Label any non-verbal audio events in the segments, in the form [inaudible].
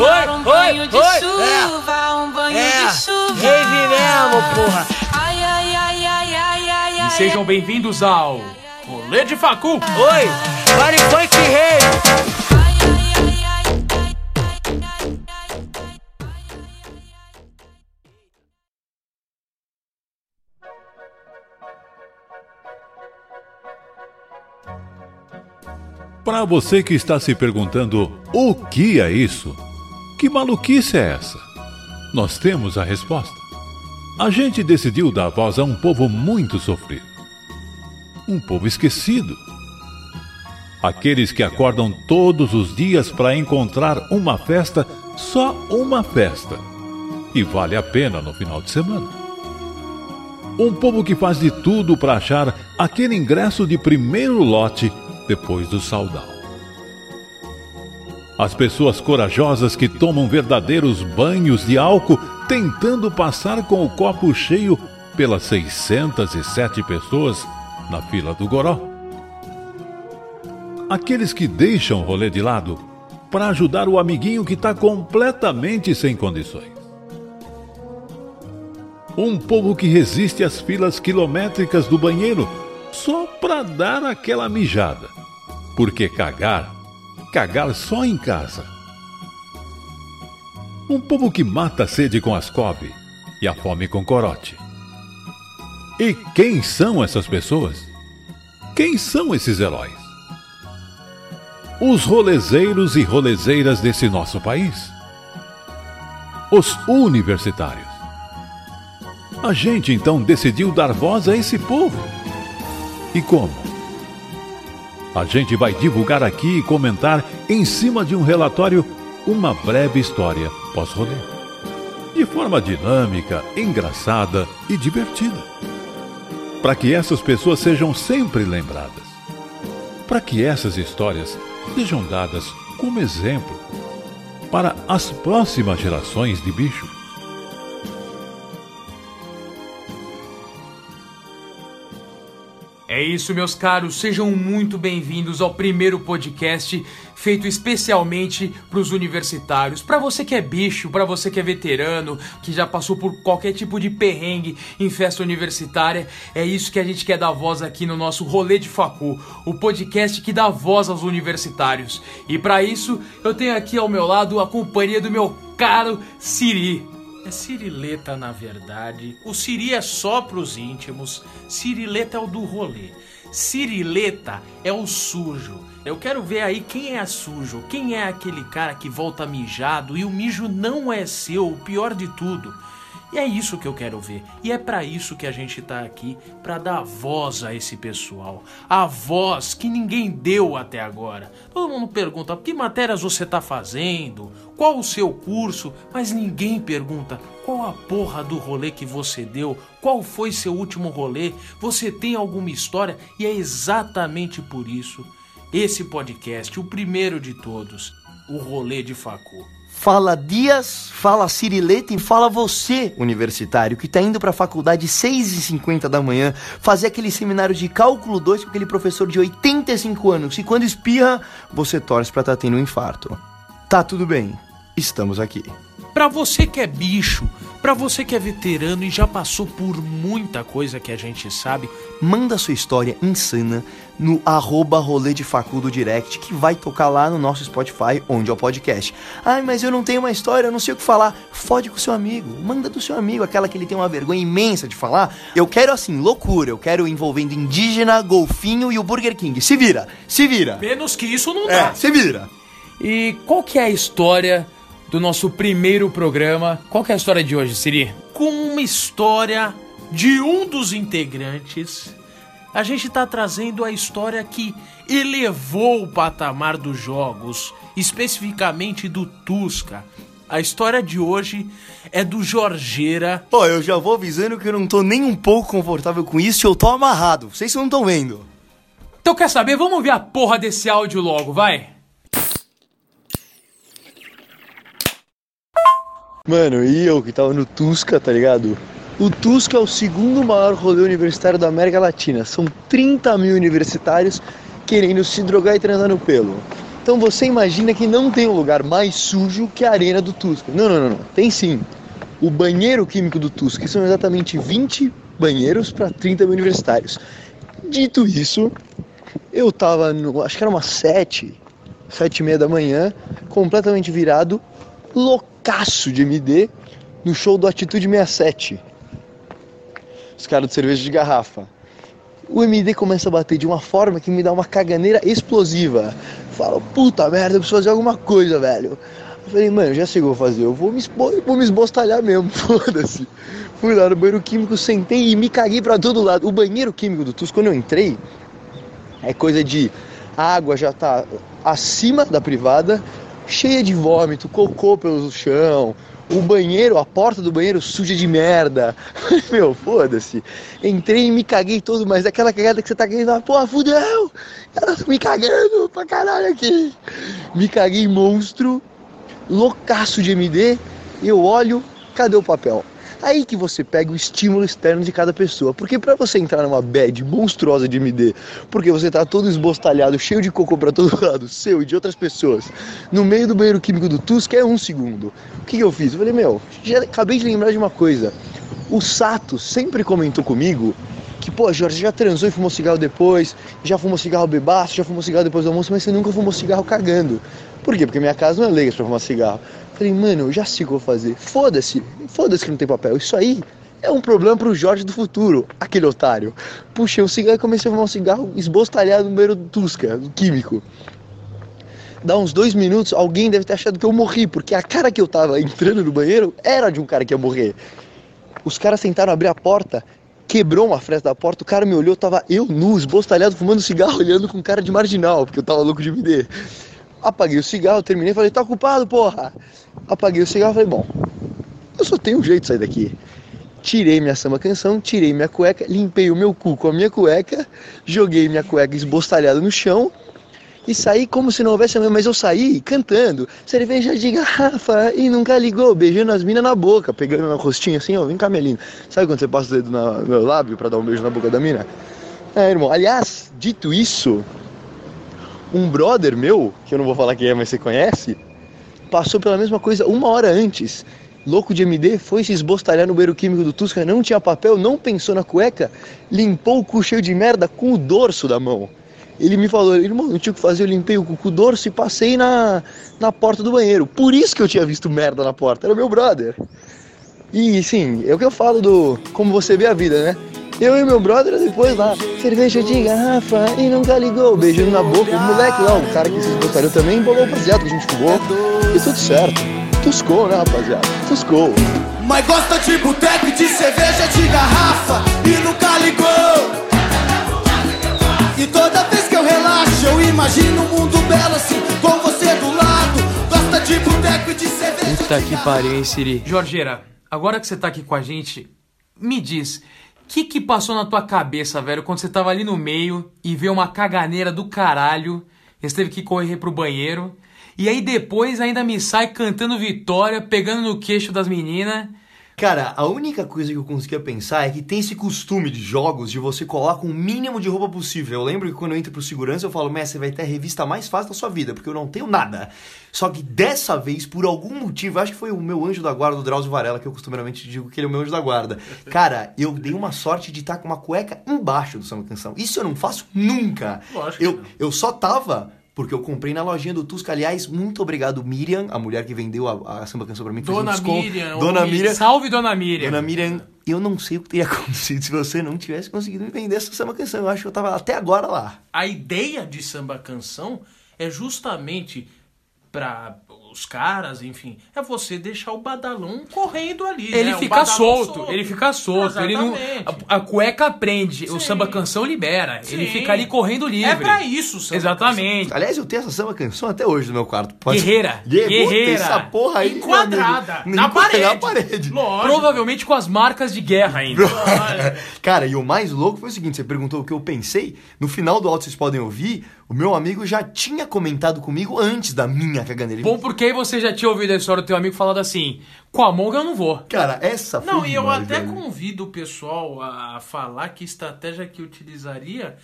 tomar oi, um banho oi, de oi. chuva, um banho É, de chuva. rave mesmo, porra. Ai, ai, ai, ai, ai, ai, E ai. sejam bem-vindos ao Rolê de Facu. Oi, Body Funk Rave. Para você que está se perguntando o que é isso? Que maluquice é essa? Nós temos a resposta. A gente decidiu dar voz a um povo muito sofrido. Um povo esquecido. Aqueles que acordam todos os dias para encontrar uma festa, só uma festa. E vale a pena no final de semana. Um povo que faz de tudo para achar aquele ingresso de primeiro lote depois do saudal. As pessoas corajosas que tomam verdadeiros banhos de álcool tentando passar com o copo cheio pelas 607 pessoas na fila do Goró. Aqueles que deixam o rolê de lado para ajudar o amiguinho que está completamente sem condições. Um povo que resiste às filas quilométricas do banheiro só para dar aquela mijada. Porque cagar, cagar só em casa. Um povo que mata a sede com ascove e a fome com corote. E quem são essas pessoas? Quem são esses heróis? Os rolezeiros e rolezeiras desse nosso país. Os universitários. A gente então decidiu dar voz a esse povo. E como? A gente vai divulgar aqui e comentar em cima de um relatório uma breve história pós-rolê. De forma dinâmica, engraçada e divertida. Para que essas pessoas sejam sempre lembradas. Para que essas histórias sejam dadas como exemplo para as próximas gerações de bicho. É isso, meus caros. Sejam muito bem-vindos ao primeiro podcast feito especialmente para os universitários. Para você que é bicho, para você que é veterano, que já passou por qualquer tipo de perrengue em festa universitária, é isso que a gente quer dar voz aqui no nosso Rolê de Facu, o podcast que dá voz aos universitários. E para isso, eu tenho aqui ao meu lado a companhia do meu caro Siri. É Cirileta, na verdade. O Siri é só pros íntimos. Cirileta é o do rolê. Cirileta é o sujo. Eu quero ver aí quem é sujo. Quem é aquele cara que volta mijado e o mijo não é seu, o pior de tudo. E é isso que eu quero ver. E é para isso que a gente tá aqui, para dar voz a esse pessoal. A voz que ninguém deu até agora. Todo mundo pergunta: "Que matérias você tá fazendo? Qual o seu curso?" Mas ninguém pergunta: "Qual a porra do rolê que você deu? Qual foi seu último rolê? Você tem alguma história?" E é exatamente por isso esse podcast, o primeiro de todos, o Rolê de Facu. Fala Dias, fala Cirileta e fala você, universitário, que tá indo pra faculdade 6h50 da manhã fazer aquele seminário de cálculo 2 com aquele professor de 85 anos e quando espirra, você torce pra tá tendo um infarto. Tá tudo bem, estamos aqui. Pra você que é bicho, pra você que é veterano e já passou por muita coisa que a gente sabe, Manda sua história insana no arroba rolê de facu do direct que vai tocar lá no nosso Spotify, onde é o podcast. Ai, mas eu não tenho uma história, eu não sei o que falar. Fode com seu amigo, manda do seu amigo, aquela que ele tem uma vergonha imensa de falar. Eu quero assim, loucura, eu quero envolvendo indígena, golfinho e o Burger King. Se vira, se vira. menos que isso não É, dá. se vira. E qual que é a história do nosso primeiro programa? Qual que é a história de hoje, Siri? Com uma história de um dos integrantes, a gente tá trazendo a história que elevou o patamar dos jogos, especificamente do Tusca. A história de hoje é do Jorgeira. Ó, eu já vou avisando que eu não tô nem um pouco confortável com isso e eu tô amarrado. Vocês não estão vendo. Então quer saber? Vamos ouvir a porra desse áudio logo, vai? Mano, e eu que tava no Tusca, tá ligado? O Tusca é o segundo maior rolê universitário da América Latina. São 30 mil universitários querendo se drogar e transar no pelo. Então você imagina que não tem um lugar mais sujo que a arena do Tusca. Não, não, não, não. Tem sim. O banheiro químico do Tusca, são exatamente 20 banheiros para 30 mil universitários. Dito isso, eu tava no, acho que era umas 7, 7 e meia da manhã, completamente virado, loucaço de MD, no show do Atitude 67. Os caras de cerveja de garrafa. O MD começa a bater de uma forma que me dá uma caganeira explosiva. Falo, puta merda, eu preciso fazer alguma coisa, velho. Eu falei, mano, já sei o que eu vou fazer, eu vou me, eu vou me esbostalhar mesmo, [laughs] foda-se. Fui lá no banheiro químico, sentei e me caguei pra todo lado. O banheiro químico do TUS, quando eu entrei, é coisa de a água já tá acima da privada, cheia de vômito, cocô pelo chão. O banheiro, a porta do banheiro suja de merda. [laughs] Meu, foda-se. Entrei e me caguei todo, mas aquela cagada que você tá ah, porra, fudeu! Eu tô me cagando pra caralho aqui. Me caguei monstro, loucaço de MD, eu olho, cadê o papel? Aí que você pega o estímulo externo de cada pessoa. Porque pra você entrar numa bad monstruosa de MD, porque você tá todo esbostalhado, cheio de cocô pra todo [laughs] lado, seu e de outras pessoas, no meio do banheiro químico do Tusk é um segundo. O que, que eu fiz? Eu falei, meu, já acabei de lembrar de uma coisa. O Sato sempre comentou comigo que, pô, Jorge, já transou e fumou cigarro depois, já fumou cigarro bebaço, já fumou cigarro depois do almoço, mas você nunca fumou cigarro cagando. Por quê? Porque minha casa não é leiga pra fumar cigarro. Falei, mano, eu já sei o que eu vou fazer. Foda-se, foda-se que não tem papel. Isso aí é um problema pro Jorge do futuro, aquele otário. Puxei um cigarro e comecei a fumar um cigarro esbostalhado no banheiro do Tusca, do químico. Dá uns dois minutos, alguém deve ter achado que eu morri, porque a cara que eu tava entrando no banheiro era de um cara que ia morrer. Os caras tentaram abrir a porta, quebrou uma fresta da porta, o cara me olhou, tava eu nu, esbostalhado, fumando cigarro, [laughs] olhando com cara de marginal, porque eu tava louco de me der. Apaguei o cigarro, terminei, falei, tá ocupado, porra? Apaguei o cigarro, falei, bom, eu só tenho um jeito de sair daqui. Tirei minha samba canção, tirei minha cueca, limpei o meu cu com a minha cueca, joguei minha cueca esbostalhada no chão e saí como se não houvesse amanhã, mas eu saí cantando, cerveja de garrafa e nunca ligou, beijando as minas na boca, pegando no rostinho assim, ó, vem cá, linda. Sabe quando você passa o dedo na- no meu lábio pra dar um beijo na boca da mina? É, irmão, aliás, dito isso, um brother meu, que eu não vou falar quem é, mas você conhece, passou pela mesma coisa uma hora antes. Louco de MD, foi se esbostalhar no banheiro químico do Tusca, não tinha papel, não pensou na cueca, limpou o cu cheio de merda com o dorso da mão. Ele me falou, irmão, não tinha o que fazer, eu limpei o cu com o dorso e passei na, na porta do banheiro. Por isso que eu tinha visto merda na porta, era meu brother. E sim, é o que eu falo do como você vê a vida, né? Eu e meu brother depois lá, cerveja de garrafa e nunca ligou, beijando na boca. O moleque lá, o cara que se esbostalhou também, embolou o baseado que a gente fumou. E tudo certo. Tuscou, né, rapaziada? Tuscou. Mas gosta de boteco e de cerveja de garrafa e nunca ligou. E toda vez que eu relaxo, eu imagino um mundo belo assim, com você do lado. Gosta de boteco e de cerveja Puta de que pariu, hein, Siri? Jorgeira, agora que você tá aqui com a gente, me diz, que que passou na tua cabeça, velho, quando você tava ali no meio e vê uma caganeira do caralho, você teve que correr pro banheiro, e aí depois ainda me sai cantando vitória, pegando no queixo das meninas. Cara, a única coisa que eu conseguia pensar é que tem esse costume de jogos de você colar com o mínimo de roupa possível. Eu lembro que quando eu entro pro segurança eu falo, Messi, você vai ter a revista mais fácil da sua vida, porque eu não tenho nada. Só que dessa vez, por algum motivo, acho que foi o meu anjo da guarda, o Drauzio Varela, que eu costumeiramente digo que ele é o meu anjo da guarda. Cara, eu dei uma sorte de estar com uma cueca embaixo do samba canção. Isso eu não faço nunca. Lógico que eu, não. eu só tava. Porque eu comprei na lojinha do Tusca. Aliás, muito obrigado, Miriam, a mulher que vendeu a, a samba canção pra mim. Dona. Miriam, Dona Miriam. Salve, dona Miriam! Dona Miriam, eu não sei o que teria [laughs] acontecido se você não tivesse conseguido me vender essa samba canção. Eu acho que eu tava até agora lá. A ideia de samba canção é justamente para os caras, enfim, é você deixar o badalão correndo ali. Ele né? O fica badalão solto, ele fica solto, ele não, a, a cueca prende, o Sim. samba canção libera, ele Sim. fica ali correndo livre. É pra isso o samba Exatamente. Aliás, eu tenho essa samba canção até hoje no meu quarto. Pode- Guerreira, guerreira. Essa porra aí, Enquadrada, amigo, na parede. Na parede. Lógico. Provavelmente com as marcas de guerra ainda. [laughs] Cara, e o mais louco foi o seguinte: você perguntou o que eu pensei. No final do áudio, vocês podem ouvir, o meu amigo já tinha comentado comigo antes da minha caganeira. Ele- Bom, porque aí você já tinha ouvido a história do teu amigo falando assim: com a Monga eu não vou. Cara, essa foi Não, e eu demais, até velho. convido o pessoal a falar que estratégia que utilizaria.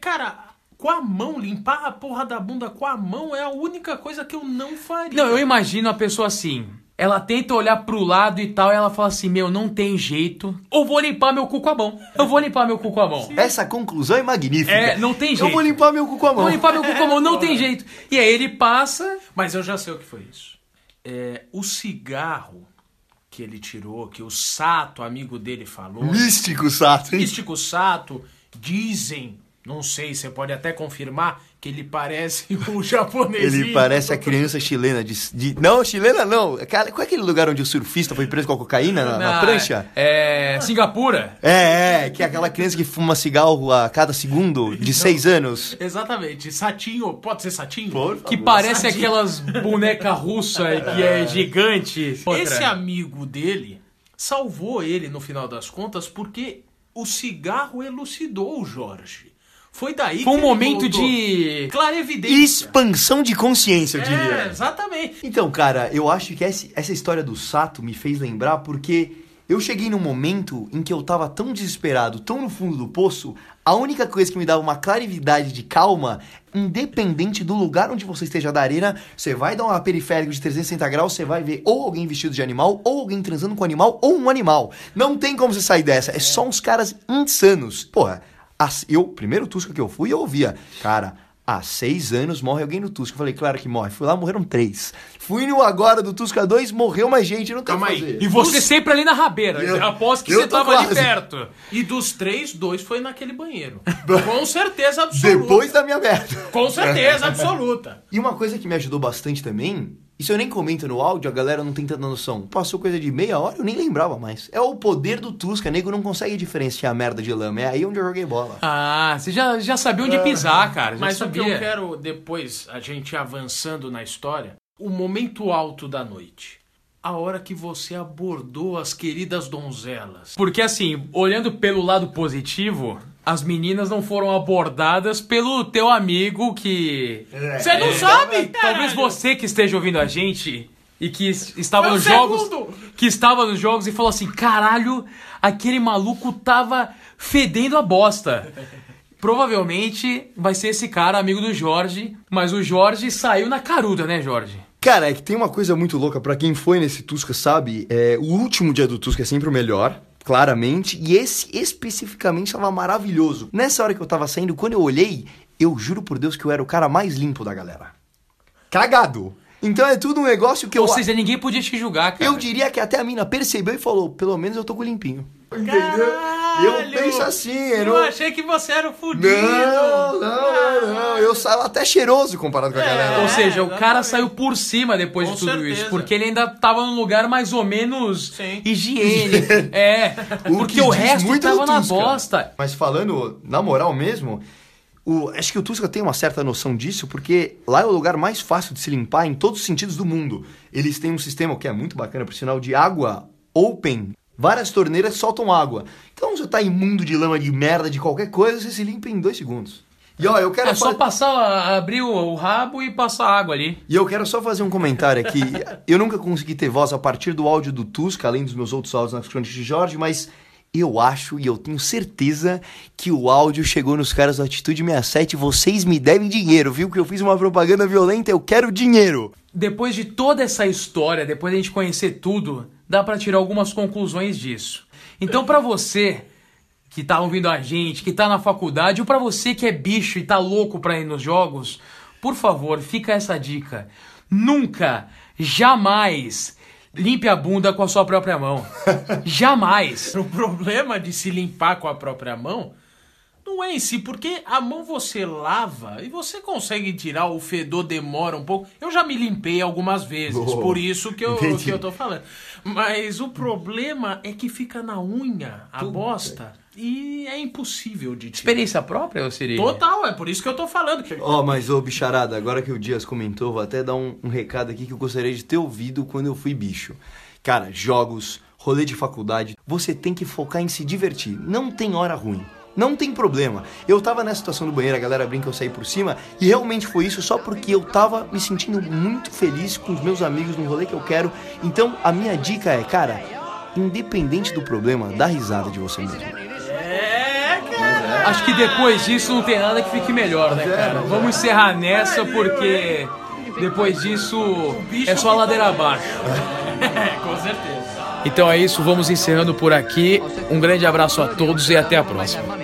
Cara, com a mão, limpar a porra da bunda com a mão é a única coisa que eu não faria. Não, eu imagino a pessoa assim. Ela tenta olhar pro lado e tal, e ela fala assim: Meu, não tem jeito. Eu vou limpar meu cu com a mão. Eu vou limpar meu cu com a mão. [laughs] Essa conclusão é magnífica. É, não tem Eu jeito. vou limpar meu cu com a mão. Vou limpar meu cu com a mão, não tem [laughs] jeito. E aí ele passa. Mas eu já sei o que foi isso. É, o cigarro que ele tirou, que o Sato, amigo dele, falou. Místico, Sato. hein? Místico Sato, dizem, não sei, você pode até confirmar, que ele parece [laughs] o japonesinho. Ele parece a criança chilena de, de- Não, chilena não. Qual é aquele lugar onde o surfista foi preso com a cocaína na, na Ah, prancha? É. Singapura. É, é, que é aquela criança que fuma cigarro a cada segundo de seis anos. Exatamente, Satinho, pode ser Satinho? Que parece aquelas bonecas russas [laughs] que é gigante. Esse Outra. amigo dele salvou ele no final das contas porque o cigarro elucidou o Jorge. Foi daí Foi um que momento voltou. de. clarevidência. Expansão de consciência, eu É, diria. exatamente. Então, cara, eu acho que essa, história do Sato me fez lembrar porque eu cheguei num momento em que eu tava tão desesperado, tão no fundo do poço, a única coisa que me dava uma clarividade de calma, independente do lugar onde você esteja da arena, você vai dar uma periférico de 360 graus, você vai ver ou alguém vestido de animal, ou alguém transando com animal, ou um animal. Não tem como você sair dessa, é só uns caras insanos. Porra, eu, primeiro Tusca que eu fui, eu ouvia, cara, há seis anos morre alguém no Tusca. Eu falei, claro que morre. Fui lá, morreram três. Fui no agora do Tusca 2, morreu mais gente, não tem Calma aí. fazer. E você sempre ali na rabeira. Eu- Após que eu você tava ali quase. perto. E dos três, dois foi naquele banheiro. [laughs] Com certeza absoluta. Depois da minha merda. Com certeza absoluta. E uma coisa que me ajudou bastante também, isso eu nem comento no áudio, a galera não tem tanta noção. Passou coisa de meia hora, eu nem lembrava mais. É o poder do Tusca, nego não consegue diferenciar a merda de lama. É aí onde eu joguei bola. Ah, você já, já sabia onde pisar, cara. Já Mas o que sabia. eu quero depois, a gente avançando na história, o momento alto da noite. A hora que você abordou as queridas donzelas. Porque assim, olhando pelo lado positivo, as meninas não foram abordadas pelo teu amigo que. Você não sabe? Talvez você que esteja ouvindo a gente e que es- estava nos jogos. Que estava nos jogos e falou assim: caralho, aquele maluco tava fedendo a bosta. Provavelmente vai ser esse cara, amigo do Jorge, mas o Jorge saiu na caruda, né, Jorge? Cara, é que tem uma coisa muito louca, pra quem foi nesse Tusca sabe, é, o último dia do Tusca é sempre o melhor, claramente, e esse especificamente estava maravilhoso. Nessa hora que eu tava saindo, quando eu olhei, eu juro por Deus que eu era o cara mais limpo da galera. Cagado! Então é tudo um negócio que eu... Ou seja, ninguém podia te julgar, cara. Eu diria que até a mina percebeu e falou, pelo menos eu tô com limpinho. Caralho! Eu penso assim, eu Eu não... achei que você era o fudido. Não, não, não, não, eu saio até cheiroso comparado com a É. galera. Ou seja, o cara saiu por cima depois Com de tudo certeza. isso. Porque ele ainda tava num lugar mais ou menos Sim. higiênico. [laughs] é. O porque que o resto tava na bosta. Mas falando na moral mesmo, o- acho que o Tusca tem uma certa noção disso, porque lá é o lugar mais fácil de se limpar em todos os sentidos do mundo. Eles têm um sistema que é muito bacana, por sinal, de água open. Várias torneiras soltam água. Então você tá imundo de lama, de merda, de qualquer coisa, você se limpa em dois segundos. E ó, eu quero É só passar, abrir o, rabo e passar água ali. E eu quero só fazer um comentário aqui. Eu nunca consegui ter voz a partir do áudio do Tusca, além dos meus outros áudios nas crônicas de Jorge, mas eu acho e eu tenho certeza que o áudio chegou nos caras do Atitude 67 vocês me devem dinheiro, viu? Que eu fiz uma propaganda violenta, eu quero dinheiro. Depois de toda essa história, depois de a gente conhecer tudo, dá pra tirar algumas conclusões disso. Então, pra você que tá ouvindo a gente, que tá na faculdade, ou pra você que é bicho e tá louco pra ir nos jogos, por favor, fica essa dica. Nunca, jamais limpe a bunda com a sua própria mão. [laughs] jamais. O problema de se limpar com a própria mão não é em si, porque a mão você lava e você consegue tirar, o fedor demora um pouco. Eu já me limpei algumas vezes, Oh, por isso que eu, entendi. que eu tô falando. Mas o problema é que fica na unha a bosta e é impossível de tirar. Experiência própria, ou seria? Total, é por isso que eu tô falando. Ó, mas ô bicharada, agora que o Dias comentou, vou até dar um, um recado aqui que eu gostaria de ter ouvido quando eu fui bicho. Cara, jogos, rolê de faculdade, você tem que focar em se divertir. Não tem hora ruim. Não tem problema. Eu tava nessa situação do banheiro, a galera brinca eu saí por cima, e realmente foi isso só porque eu tava me sentindo muito feliz com os meus amigos no rolê que eu quero. Então, a minha dica é, cara, independente do problema, dá risada de você mesmo. É, cara. Acho que depois disso não tem nada que fique melhor, né, cara? Vamos encerrar nessa porque depois disso é só ladeira abaixo. [laughs] Com certeza. Então é isso, vamos encerrando por aqui. Um grande abraço a todos e até a próxima.